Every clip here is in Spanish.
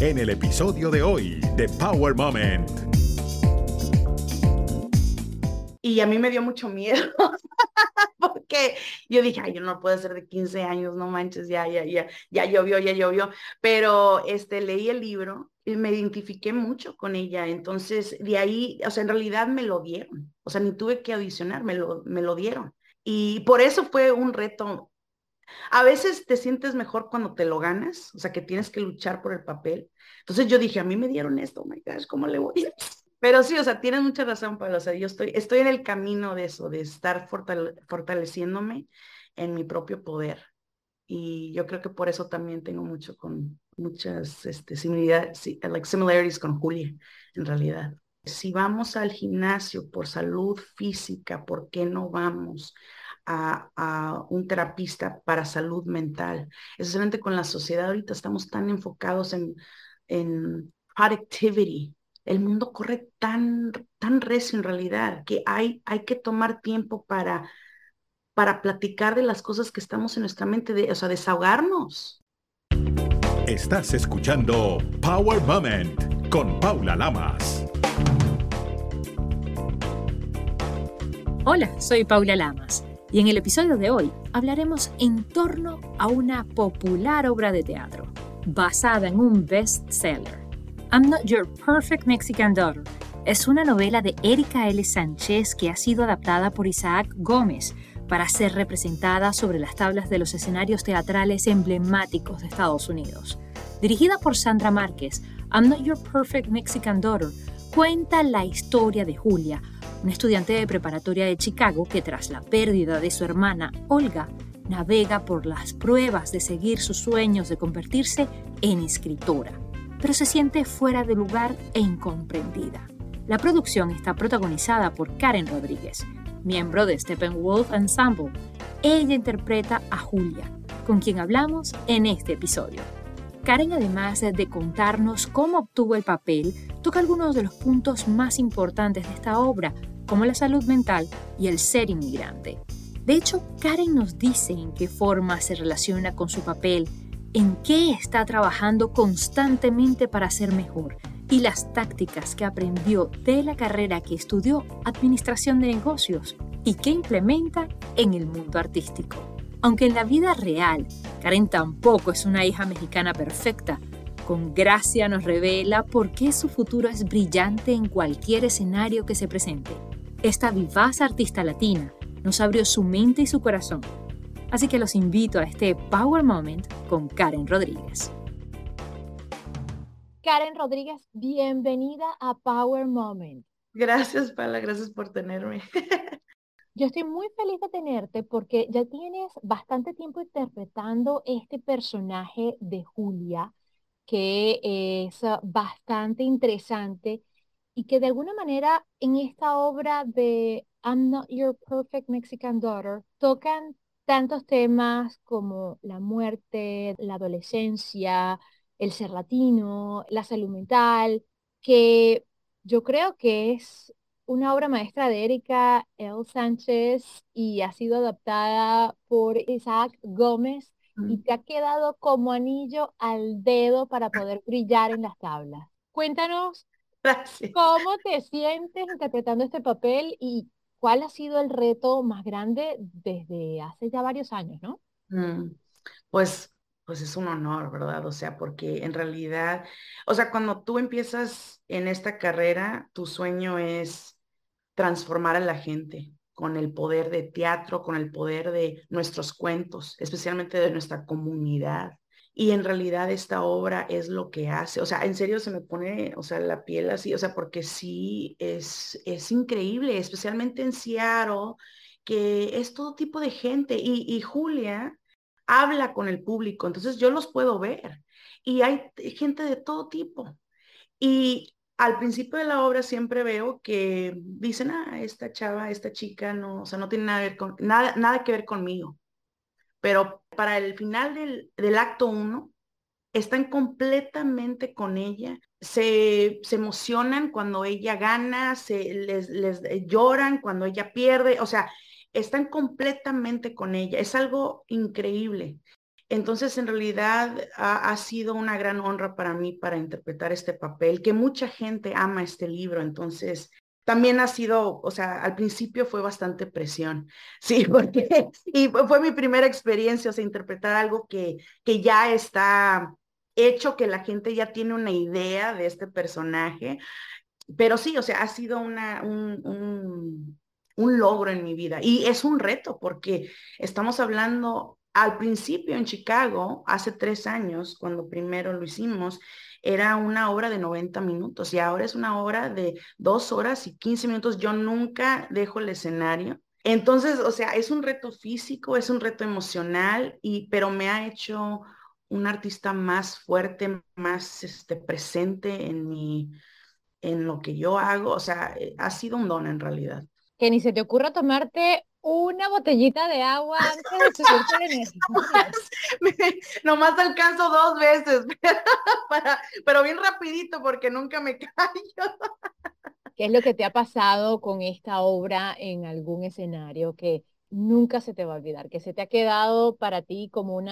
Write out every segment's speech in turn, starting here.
en el episodio de hoy de Power Moment. Y a mí me dio mucho miedo, porque yo dije, ay, yo no puedo ser de 15 años, no manches, ya, ya, ya, ya llovió, ya llovió. Pero este, leí el libro y me identifiqué mucho con ella. Entonces, de ahí, o sea, en realidad me lo dieron. O sea, ni tuve que audicionar, me lo, me lo dieron. Y por eso fue un reto. A veces te sientes mejor cuando te lo ganas, o sea, que tienes que luchar por el papel. Entonces yo dije, a mí me dieron esto, oh my gosh, ¿cómo le voy? Pero sí, o sea, tienes mucha razón, Pablo. O sea, yo estoy, estoy en el camino de eso, de estar fortaleciéndome en mi propio poder. Y yo creo que por eso también tengo mucho con muchas este, similitudes, like similarities con Julia, en realidad. Si vamos al gimnasio por salud física, ¿por qué no vamos a, a, un terapista para salud mental? Especialmente con la sociedad ahorita estamos tan enfocados en, en productivity, el mundo corre tan, tan recio en realidad que hay, hay que tomar tiempo para, para platicar de las cosas que estamos en nuestra mente, de, o sea, desahogarnos. Estás escuchando Power Moment con Paula Lamas. Hola, soy Paula Lamas y en el episodio de hoy hablaremos en torno a una popular obra de teatro basada en un bestseller I'm Not Your Perfect Mexican Daughter es una novela de Erika L. Sánchez que ha sido adaptada por Isaac Gómez para ser representada sobre las tablas de los escenarios teatrales emblemáticos de Estados Unidos. Dirigida por Sandra Márquez, I'm Not Your Perfect Mexican Daughter cuenta la historia de Julia, una estudiante de preparatoria de Chicago que tras la pérdida de su hermana Olga, navega por las pruebas de seguir sus sueños de convertirse en escritora pero se siente fuera de lugar e incomprendida. La producción está protagonizada por Karen Rodríguez, miembro de Steppenwolf Ensemble. Ella interpreta a Julia, con quien hablamos en este episodio. Karen, además de contarnos cómo obtuvo el papel, toca algunos de los puntos más importantes de esta obra, como la salud mental y el ser inmigrante. De hecho, Karen nos dice en qué forma se relaciona con su papel en qué está trabajando constantemente para ser mejor y las tácticas que aprendió de la carrera que estudió Administración de Negocios y que implementa en el mundo artístico. Aunque en la vida real, Karen tampoco es una hija mexicana perfecta, con gracia nos revela por qué su futuro es brillante en cualquier escenario que se presente. Esta vivaz artista latina nos abrió su mente y su corazón Así que los invito a este Power Moment con Karen Rodríguez. Karen Rodríguez, bienvenida a Power Moment. Gracias, Paula, gracias por tenerme. Yo estoy muy feliz de tenerte porque ya tienes bastante tiempo interpretando este personaje de Julia, que es bastante interesante y que de alguna manera en esta obra de I'm Not Your Perfect Mexican Daughter tocan tantos temas como la muerte, la adolescencia, el ser latino, la salud mental, que yo creo que es una obra maestra de Erika L. Sánchez y ha sido adaptada por Isaac Gómez y te ha quedado como anillo al dedo para poder brillar en las tablas. Cuéntanos cómo te sientes interpretando este papel y ¿cuál ha sido el reto más grande desde hace ya varios años, no? Mm, pues, pues es un honor, ¿verdad? O sea, porque en realidad, o sea, cuando tú empiezas en esta carrera, tu sueño es transformar a la gente con el poder de teatro, con el poder de nuestros cuentos, especialmente de nuestra comunidad. Y en realidad esta obra es lo que hace, o sea, en serio se me pone, o sea, la piel así, o sea, porque sí es, es increíble, especialmente en Seattle, que es todo tipo de gente y, y Julia habla con el público, entonces yo los puedo ver y hay gente de todo tipo. Y al principio de la obra siempre veo que dicen, ah, esta chava, esta chica, no, o sea, no tiene nada, ver con, nada, nada que ver conmigo pero para el final del, acto uno, están completamente con ella, se, se, emocionan cuando ella gana, se les, les lloran cuando ella pierde, o sea, están completamente con ella, es algo increíble. Entonces, en realidad ha, sido una gran honra para mí para interpretar este papel, que mucha gente ama este libro. Entonces, también ha sido, o sea, al principio fue bastante presión, sí, porque, y fue mi primera experiencia, o sea, interpretar algo que, que ya está hecho, que la gente ya tiene una idea de este personaje. Pero sí, o sea, ha sido una, un, un, un logro en mi vida y es un reto porque estamos hablando al principio en Chicago, hace tres años, cuando primero lo hicimos, era una hora de 90 minutos y ahora es una hora de dos horas y 15 minutos. Yo nunca dejo el escenario. Entonces, o sea, es un reto físico, es un reto emocional, y, pero me ha hecho un artista más fuerte, más este, presente en, mi, en lo que yo hago. O sea, eh, ha sido un don en realidad. Que ni se te ocurra tomarte una botellita de agua antes de subirte Nomás alcanzo dos veces, pero bien rapidito porque nunca me callo. ¿Qué es lo que te ha pasado con esta obra en algún escenario que nunca se te va a olvidar, que se te ha quedado para ti como un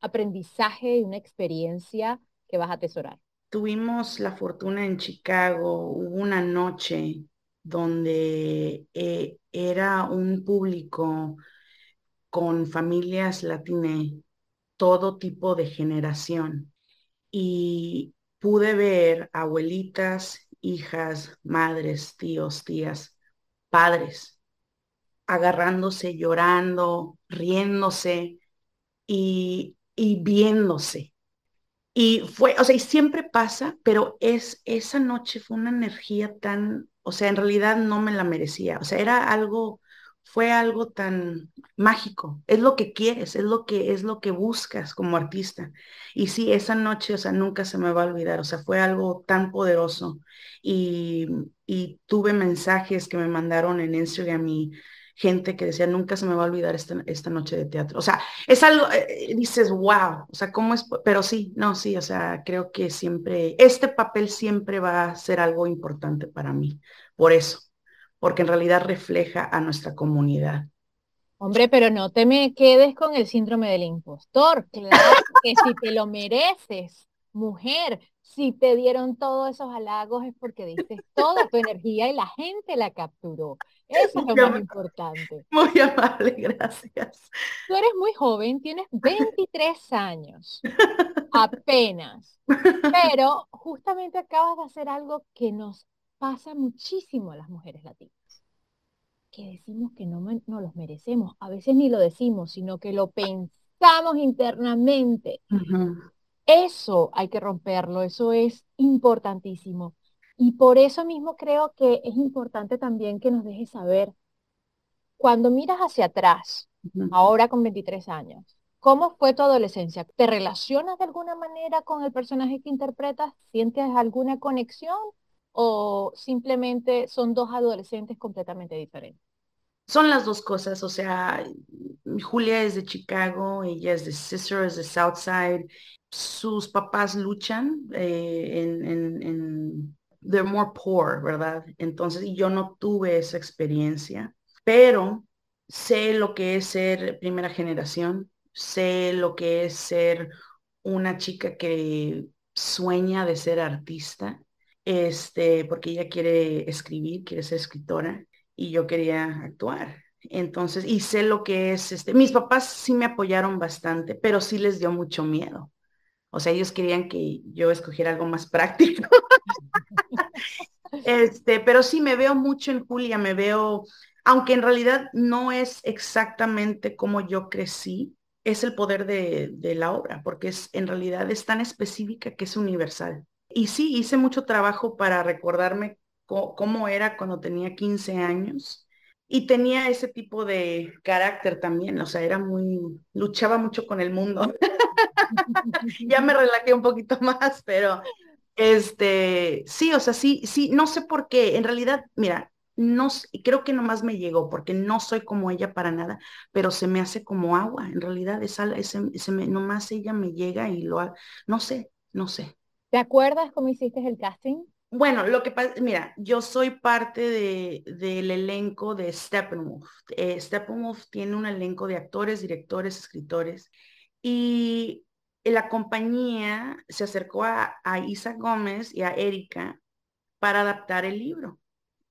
aprendizaje y una experiencia que vas a atesorar? Tuvimos la fortuna en Chicago, hubo una noche donde eh, era un público con familias latinas, todo tipo de generación. Y pude ver abuelitas, hijas, madres, tíos, tías, padres, agarrándose, llorando, riéndose y, y viéndose. Y fue, o sea, y siempre pasa, pero es, esa noche fue una energía tan, o sea, en realidad no me la merecía. O sea, era algo, fue algo tan mágico. Es lo que quieres, es lo que, es lo que buscas como artista. Y sí, esa noche, o sea, nunca se me va a olvidar. O sea, fue algo tan poderoso. Y, y tuve mensajes que me mandaron en Instagram y gente que decía, nunca se me va a olvidar esta, esta noche de teatro. O sea, es algo, eh, eh, dices, wow, o sea, ¿cómo es? Pero sí, no, sí, o sea, creo que siempre, este papel siempre va a ser algo importante para mí, por eso, porque en realidad refleja a nuestra comunidad. Hombre, pero no te me quedes con el síndrome del impostor. Claro que si te lo mereces, mujer, si te dieron todos esos halagos es porque diste toda tu energía y la gente la capturó. Eso es lo más importante. Muy amable, gracias. Tú eres muy joven, tienes 23 años, apenas, pero justamente acabas de hacer algo que nos pasa muchísimo a las mujeres latinas, que decimos que no, no los merecemos, a veces ni lo decimos, sino que lo pensamos internamente. Eso hay que romperlo, eso es importantísimo. Y por eso mismo creo que es importante también que nos dejes saber, cuando miras hacia atrás, ahora con 23 años, ¿cómo fue tu adolescencia? ¿Te relacionas de alguna manera con el personaje que interpretas? ¿Sientes alguna conexión? ¿O simplemente son dos adolescentes completamente diferentes? Son las dos cosas, o sea, Julia es de Chicago, ella es de Sisters, de Southside, sus papás luchan eh, en, en, they're more poor, ¿verdad? Entonces, yo no tuve esa experiencia, pero sé lo que es ser primera generación, sé lo que es ser una chica que sueña de ser artista, este, porque ella quiere escribir, quiere ser escritora, y yo quería actuar. Entonces, y sé lo que es, este, mis papás sí me apoyaron bastante, pero sí les dio mucho miedo. O sea, ellos querían que yo escogiera algo más práctico. este, pero sí me veo mucho en Julia, me veo, aunque en realidad no es exactamente como yo crecí, es el poder de, de la obra, porque es en realidad es tan específica que es universal. Y sí, hice mucho trabajo para recordarme cómo era cuando tenía 15 años y tenía ese tipo de carácter también, o sea, era muy, luchaba mucho con el mundo. ya me relajé un poquito más, pero este, sí, o sea, sí, sí, no sé por qué, en realidad, mira, no creo que nomás me llegó porque no soy como ella para nada, pero se me hace como agua, en realidad es, ese, ese nomás ella me llega y lo, no sé, no sé. ¿Te acuerdas cómo hiciste el casting? Bueno, lo que pasa, mira, yo soy parte de, del elenco de Steppenwolf. Eh, tiene un elenco de actores, directores, escritores Y la compañía se acercó a, a Isa Gómez y a Erika para adaptar el libro.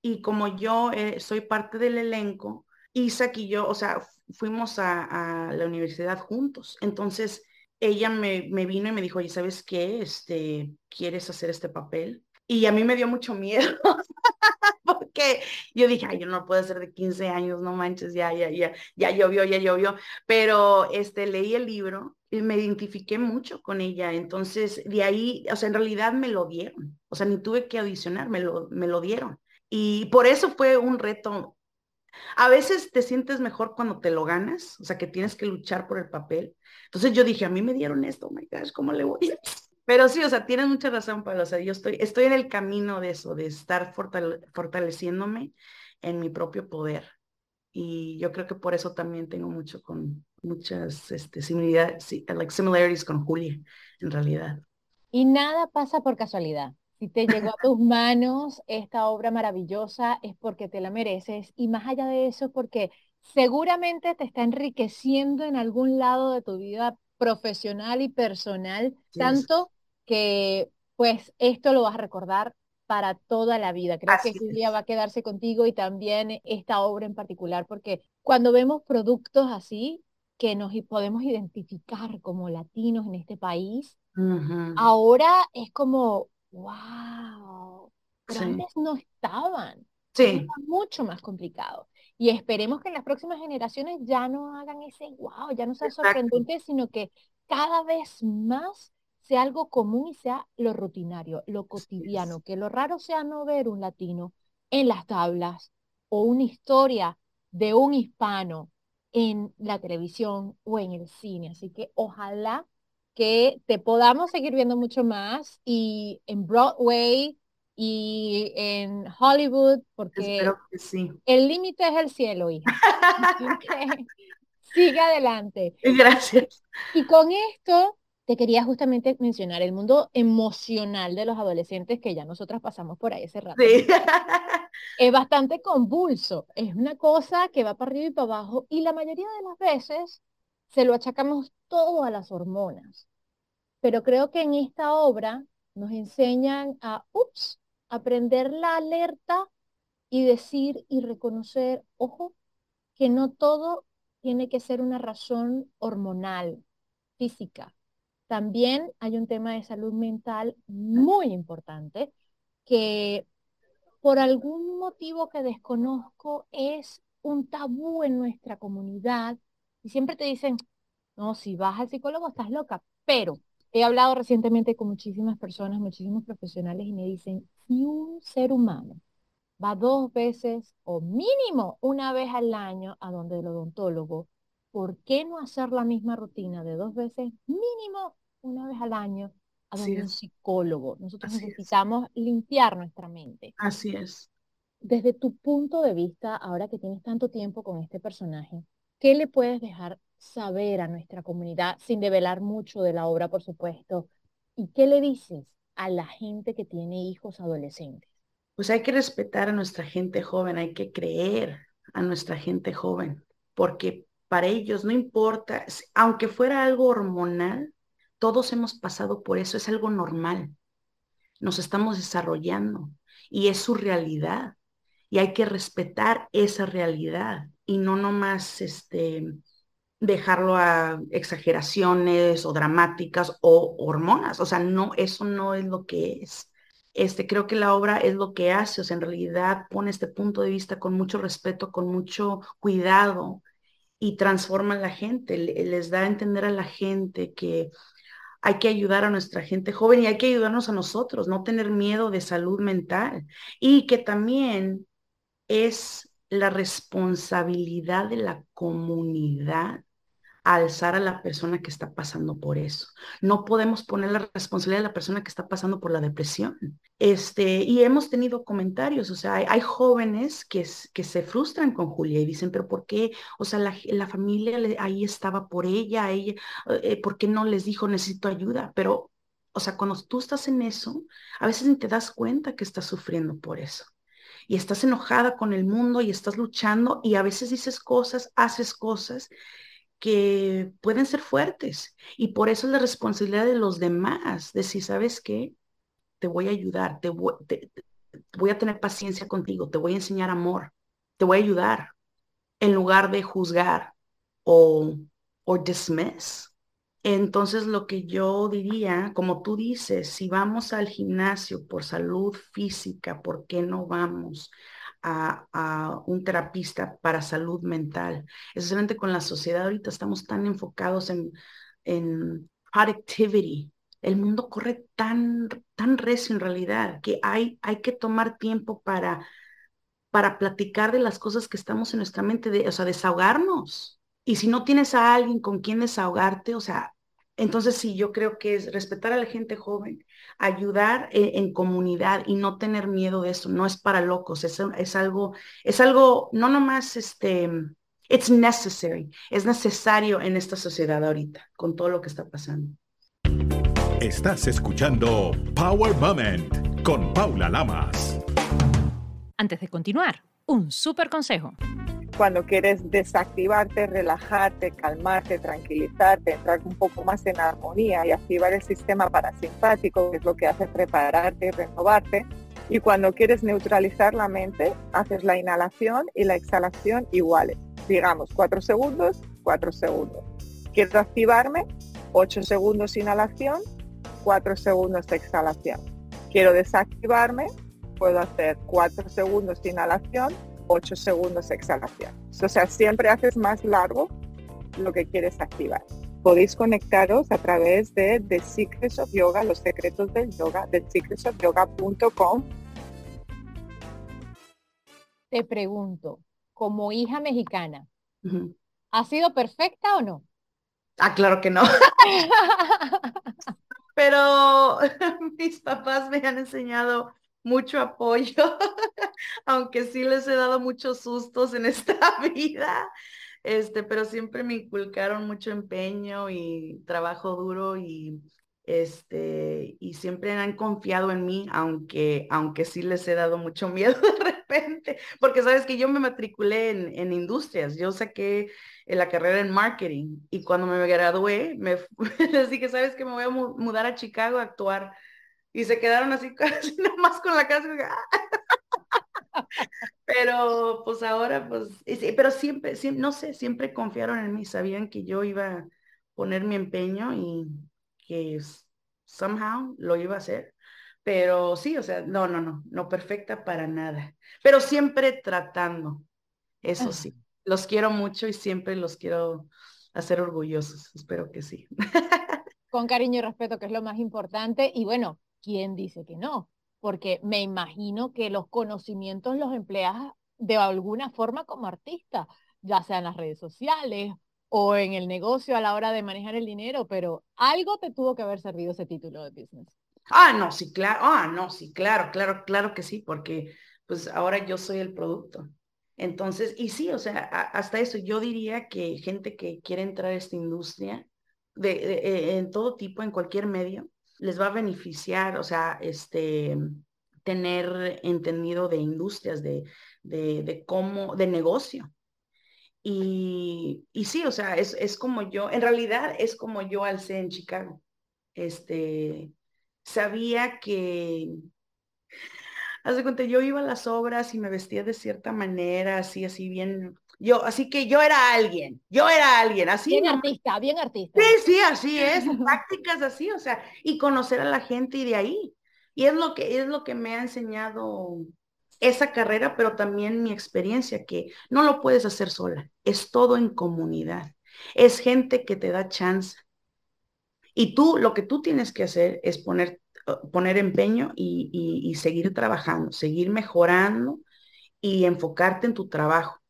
Y como yo eh, soy parte del elenco, Isaac y yo, o sea, fuimos a, a la universidad juntos. Entonces, ella me, me, vino y me dijo, oye, ¿sabes qué? Este, ¿quieres hacer este papel? Y a mí me dio mucho miedo, porque yo dije, ay, yo no puedo ser de 15 años, no manches, ya, ya, ya, ya llovió, ya llovió. Pero este, leí el libro y me identifiqué mucho con ella. Entonces, de ahí, o sea, en realidad me lo dieron. O sea, ni tuve que audicionar, me lo, me lo dieron. Y por eso fue un reto. A veces te sientes mejor cuando te lo ganas, o sea, que tienes que luchar por el papel. Entonces yo dije, a mí me dieron esto, oh my gosh, ¿cómo le voy pero sí, o sea, tienes mucha razón, Pablo. O sea, yo estoy, estoy en el camino de eso, de estar fortaleciéndome en mi propio poder. Y yo creo que por eso también tengo mucho con muchas este, similitudes, like similarities con Julia, en realidad. Y nada pasa por casualidad. Si te llegó a tus manos esta obra maravillosa es porque te la mereces y más allá de eso porque seguramente te está enriqueciendo en algún lado de tu vida profesional y personal, tanto que pues esto lo vas a recordar para toda la vida. Creo que Silvia va a quedarse contigo y también esta obra en particular, porque cuando vemos productos así que nos podemos identificar como latinos en este país, ahora es como, wow, pero antes no estaban. Sí. mucho más complicado. Y esperemos que en las próximas generaciones ya no hagan ese wow, ya no sea sorprendente, sino que cada vez más sea algo común y sea lo rutinario, lo cotidiano, que lo raro sea no ver un latino en las tablas o una historia de un hispano en la televisión o en el cine. Así que ojalá que te podamos seguir viendo mucho más y en Broadway y en Hollywood, porque el límite es el cielo, hija. sigue adelante. Gracias. Y con esto te quería justamente mencionar el mundo emocional de los adolescentes que ya nosotras pasamos por ahí ese rato. Es bastante convulso, es una cosa que va para arriba y para abajo y la mayoría de las veces se lo achacamos todo a las hormonas. Pero creo que en esta obra nos enseñan a, ups, aprender la alerta y decir y reconocer, ojo, que no todo tiene que ser una razón hormonal, física. También hay un tema de salud mental muy importante que por algún motivo que desconozco es un tabú en nuestra comunidad. Y siempre te dicen, no, si vas al psicólogo estás loca, pero he hablado recientemente con muchísimas personas, muchísimos profesionales y me dicen, si un ser humano va dos veces o mínimo una vez al año a donde el odontólogo, ¿por qué no hacer la misma rutina de dos veces mínimo una vez al año a donde un psicólogo? Nosotros necesitamos limpiar nuestra mente. Así es. Desde tu punto de vista, ahora que tienes tanto tiempo con este personaje, ¿qué le puedes dejar saber a nuestra comunidad sin develar mucho de la obra, por supuesto? ¿Y qué le dices a la gente que tiene hijos adolescentes? Pues hay que respetar a nuestra gente joven, hay que creer a nuestra gente joven, porque para ellos no importa, aunque fuera algo hormonal, todos hemos pasado por eso, es algo normal. Nos estamos desarrollando y es su realidad y hay que respetar esa realidad y no nomás este, dejarlo a exageraciones o dramáticas o hormonas. O sea, no, eso no es lo que es. Este, creo que la obra es lo que hace, o sea, en realidad pone este punto de vista con mucho respeto, con mucho cuidado y transforma a la gente, les da a entender a la gente que hay que ayudar a nuestra gente joven y hay que ayudarnos a nosotros, no tener miedo de salud mental. Y que también es la responsabilidad de la comunidad alzar a la persona que está pasando por eso. No podemos poner la responsabilidad de la persona que está pasando por la depresión. Este, y hemos tenido comentarios, o sea, hay, jóvenes que, que se frustran con Julia y dicen, pero ¿por qué? O sea, la, familia ahí estaba por ella, ella eh, ¿por qué no les dijo necesito ayuda? Pero, o sea, cuando tú estás en eso, a veces ni te das cuenta que estás sufriendo por eso y estás enojada con el mundo y estás luchando y a veces dices cosas, haces cosas que pueden ser fuertes. Y por eso es la responsabilidad de los demás, de si sabes qué, te voy a ayudar, te voy, a tener paciencia contigo, te voy a enseñar amor, te voy a ayudar, en lugar de juzgar o, o. Entonces, lo que yo diría, como tú dices, si vamos al gimnasio por salud física, ¿por qué no vamos a, un terapista para salud mental? Especialmente con la sociedad ahorita estamos tan enfocados en, en productivity. El mundo corre tan, tan recio en realidad que hay, hay que tomar tiempo para, para platicar de las cosas que estamos en nuestra mente, de, o sea, desahogarnos. Y si no tienes a alguien con quien desahogarte, o sea, entonces sí, yo creo que es respetar a la gente joven, ayudar en, comunidad y no tener miedo de eso. No es para locos, es, es algo, es algo, no nomás este, it's necessary, es necesario en esta sociedad ahorita, con todo lo que está pasando. Estás escuchando Power Moment con Paula Lamas. Antes de continuar, un súper consejo cuando quieres desactivarte, relajarte, calmarte, tranquilizarte, entrar un poco más en armonía y activar el sistema parasimpático, que es lo que hace prepararte y renovarte. Y cuando quieres neutralizar la mente, haces la inhalación y la exhalación iguales. Digamos, 4 segundos, 4 segundos. Quiero activarme, 8 segundos inhalación, 4 segundos exhalación. Quiero desactivarme, puedo hacer 4 segundos inhalación, 8 segundos exhalación. O sea, siempre haces más largo lo que quieres activar. Podéis conectaros a través de The Secrets of Yoga, los secretos del yoga, de secretsofyoga.com. Te pregunto, como hija mexicana, ¿ha sido perfecta o no? Ah, claro que no. Pero mis papás me han enseñado mucho apoyo, aunque sí les he dado muchos sustos en esta vida, este, pero siempre me inculcaron mucho empeño y trabajo duro y este, y siempre han confiado en mí, aunque, aunque sí les he dado mucho miedo de repente, porque sabes que yo me matriculé en, en industrias, yo saqué la carrera en marketing y cuando me gradué, me, les dije, sabes que me voy a mudar a Chicago a actuar y se quedaron así casi nomás con la casa. pero pues ahora, pues, pero siempre, siempre, no sé, siempre confiaron en mí, sabían que yo iba a poner mi empeño y que somehow lo iba a hacer. Pero sí, o sea, no, no, no, no perfecta para nada. Pero siempre tratando, eso sí. Los quiero mucho y siempre los quiero hacer orgullosos. Espero que sí. Con cariño y respeto, que es lo más importante. Y bueno, ¿quién dice que no? Porque me imagino que los conocimientos los empleas de alguna forma como artista, ya sea en las redes sociales o en el negocio a la hora de manejar el dinero, pero algo te tuvo que haber servido ese título de business. Ah, no, sí, claro, ah, no, sí, claro, claro, claro que sí, porque pues ahora yo soy el producto. Entonces, y sí, o sea, hasta eso, yo diría que gente que quiere entrar a esta industria, de, eh, en todo tipo, en cualquier medio, les va a beneficiar, o sea, este, tener entendido de industrias, de, de, cómo, de negocio. Y, y, sí, o sea, es, es como yo, en realidad es como yo alcé en Chicago. Este, sabía que, haz de cuenta, yo iba a las obras y me vestía de cierta manera, así, así bien yo, así que yo era alguien, yo era alguien, así. Bien artista, bien artista. Sí, sí, así es, prácticas así, o sea, y conocer a la gente y de ahí. Y es lo que, es lo que me ha enseñado esa carrera, pero también mi experiencia, que no lo puedes hacer sola, es todo en comunidad, es gente que te da chance. Y tú, lo que tú tienes que hacer es poner, poner empeño y, y seguir trabajando, seguir mejorando y enfocarte en tu trabajo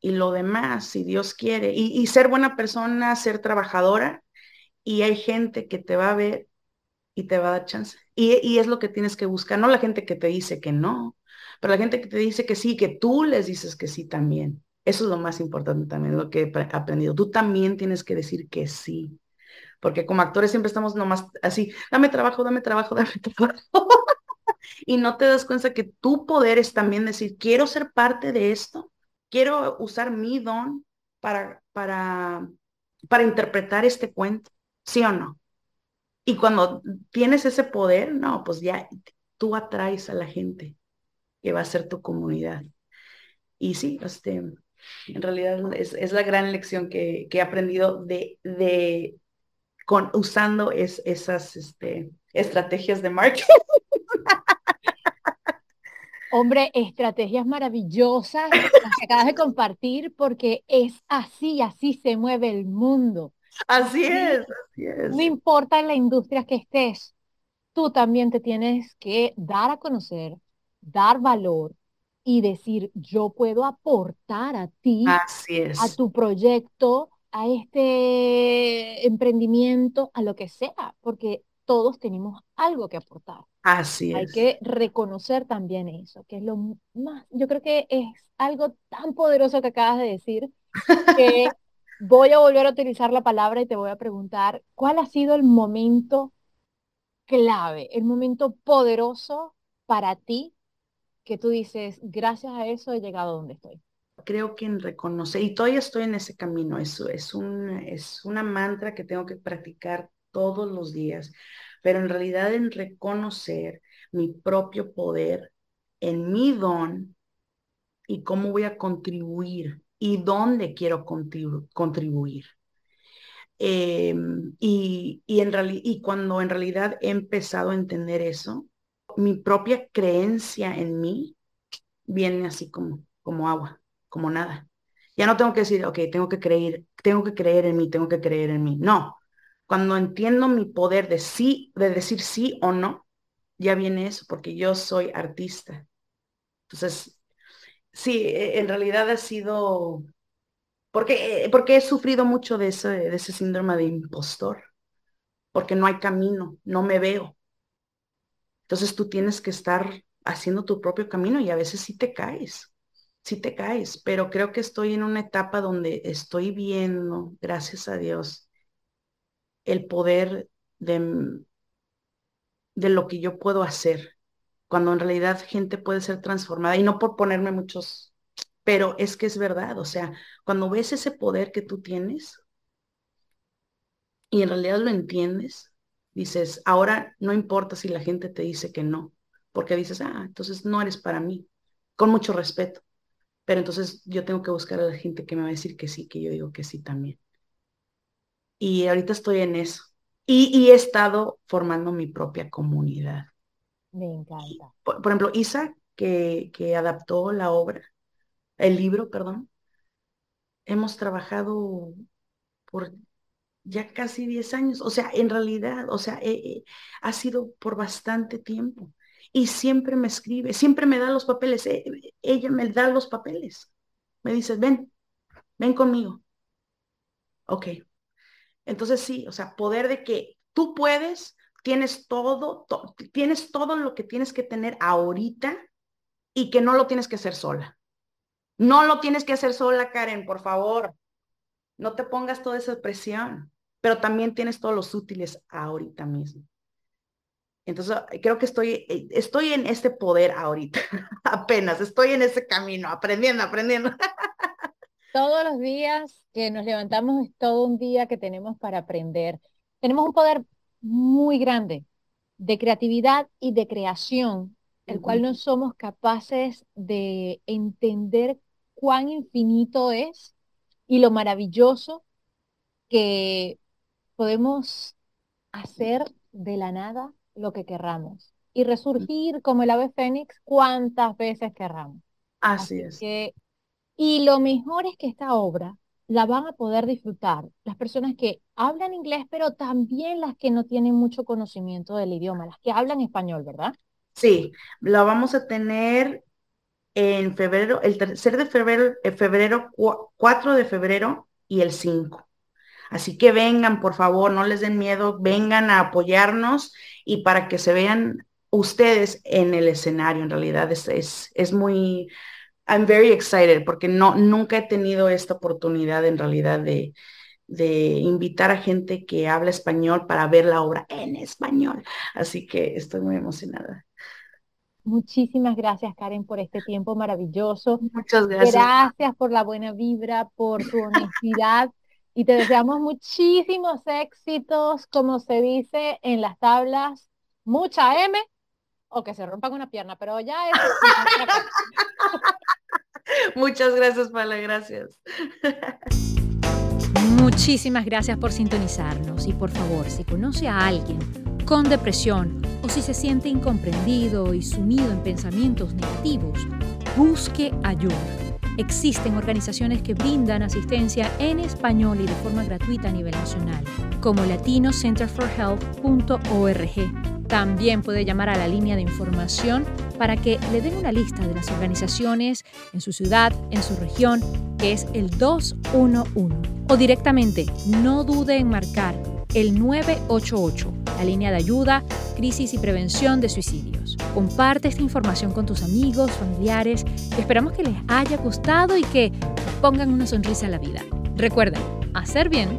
y lo demás, si Dios quiere, y, ser buena persona, ser trabajadora, y hay gente que te va a ver y te va a dar chance. Y, es lo que tienes que buscar, no la gente que te dice que no, pero la gente que te dice que sí, que tú les dices que sí también. Eso es lo más importante también, lo que he aprendido. Tú también tienes que decir que sí. Porque como actores siempre estamos nomás así, dame trabajo, dame trabajo, dame trabajo. y no te das cuenta que tu poder es también decir, quiero ser parte de esto quiero usar mi don para, para para interpretar este cuento, ¿sí o no? Y cuando tienes ese poder, no, pues ya tú atraes a la gente que va a ser tu comunidad. Y sí, este, en realidad es, la gran lección que, he aprendido de, de con, usando es, esas este, estrategias de marketing. Hombre, estrategias maravillosas las que acabas de compartir porque es así, así se mueve el mundo. Así es, así es. No importa en la industria que estés, tú también te tienes que dar a conocer, dar valor y decir, yo puedo aportar a ti, así es. a tu proyecto, a este emprendimiento, a lo que sea, porque todos tenemos algo que aportar. Así Hay que reconocer también eso, que es lo más, yo creo que es algo tan poderoso que acabas de decir, que voy a volver a utilizar la palabra y te voy a preguntar, ¿cuál ha sido el momento clave, el momento poderoso para ti que tú dices, gracias a eso he llegado a donde estoy? Creo que en reconocer, y todavía estoy en ese camino, es, es, un, es una mantra que tengo que practicar todos los días, pero en realidad en reconocer mi propio poder, en mi don y cómo voy a contribuir y dónde quiero contribuir. Em, y, en y cuando en realidad he empezado a entender eso, mi propia creencia en mí viene así como, como agua, como nada. Ya no tengo que decir, ok, tengo que creer, tengo que creer en mí, tengo que creer en mí. No, cuando entiendo mi poder de sí, de decir sí o no, ya viene eso, porque yo soy artista. Entonces, sí, e, en realidad ha sido, porque, eh, porque he sufrido mucho de ese, de ese síndrome de impostor, porque no hay camino, no me veo. Entonces tú tienes que estar haciendo tu propio camino y a veces sí te caes, sí te caes, pero creo que estoy en una etapa donde estoy viendo, gracias a Dios, el poder de, de lo que yo puedo hacer, cuando en realidad gente puede ser transformada, y no por ponerme muchos, pero es que es verdad, o sea, cuando ves ese poder que tú tienes y en realidad lo entiendes, dices, ahora no importa si la gente te dice que no, porque dices, ah, entonces no eres para mí, con mucho respeto, pero entonces yo tengo que buscar a la gente que me va a decir que sí, que yo digo que sí también y ahorita estoy en eso. Y, he estado formando mi propia comunidad. Me encanta. Por, ejemplo, Isa, que, que adaptó la obra, el libro, perdón, hemos trabajado por ya casi 10 años. O sea, en realidad, o sea, eh, eh, ha sido por bastante tiempo. Y siempre me escribe, siempre me da los papeles. Eh, ella me da los papeles. Me dice, ven, ven conmigo. Ok, entonces sí, o sea, poder de que tú puedes, tienes todo, tienes todo lo que tienes que tener ahorita y que no lo tienes que hacer sola. No lo tienes que hacer sola, Karen, por favor. No te pongas toda esa presión, pero también tienes todos los útiles ahorita mismo. Entonces, creo que estoy, eh, estoy en este poder ahorita, apenas, estoy en ese camino, aprendiendo, aprendiendo. Todos los días que nos levantamos es todo un día que tenemos para aprender. Tenemos un poder muy grande de creatividad y de creación, el cual no somos capaces de entender cuán infinito es y lo maravilloso que podemos hacer de la nada lo que querramos y resurgir como el ave fénix cuantas veces querramos. Así, es. Que y lo mejor es que esta obra la van a poder disfrutar las personas que hablan inglés, pero también las que no tienen mucho conocimiento del idioma, las que hablan español, ¿verdad? Sí, la vamos a tener en febrero, el tercer de febrero, el febrero 4 de febrero y el 5. Así que vengan, por favor, no les den miedo, vengan a apoyarnos y para que se vean ustedes en el escenario. En realidad es, es, es muy, I'm very excited porque no, nunca he tenido esta oportunidad en realidad de, de invitar a gente que habla español para ver la obra en español. Así que estoy muy emocionada. Muchísimas gracias, Karen, por este tiempo maravilloso. Muchas gracias. Gracias por la buena vibra, por tu honestidad y te deseamos muchísimos éxitos, como se dice en las tablas, mucha M o que se rompan una pierna, pero ya es... Muchas gracias, Paula, gracias. Muchísimas gracias por sintonizarnos y por favor, si conoce a alguien con depresión o si se siente incomprendido y sumido en pensamientos negativos, busque ayuda. Existen organizaciones que brindan asistencia en español y de forma gratuita a nivel nacional, como latinocenterforhealth.org. También puede llamar a la línea de información para que le den una lista de las organizaciones en su ciudad, en su región, que es el 211. O directamente, no dude en marcar el 988, la línea de ayuda, crisis y prevención de suicidios. Comparte esta información con tus amigos, familiares, esperamos que les haya gustado y que pongan una sonrisa a la vida. Recuerden, hacer bien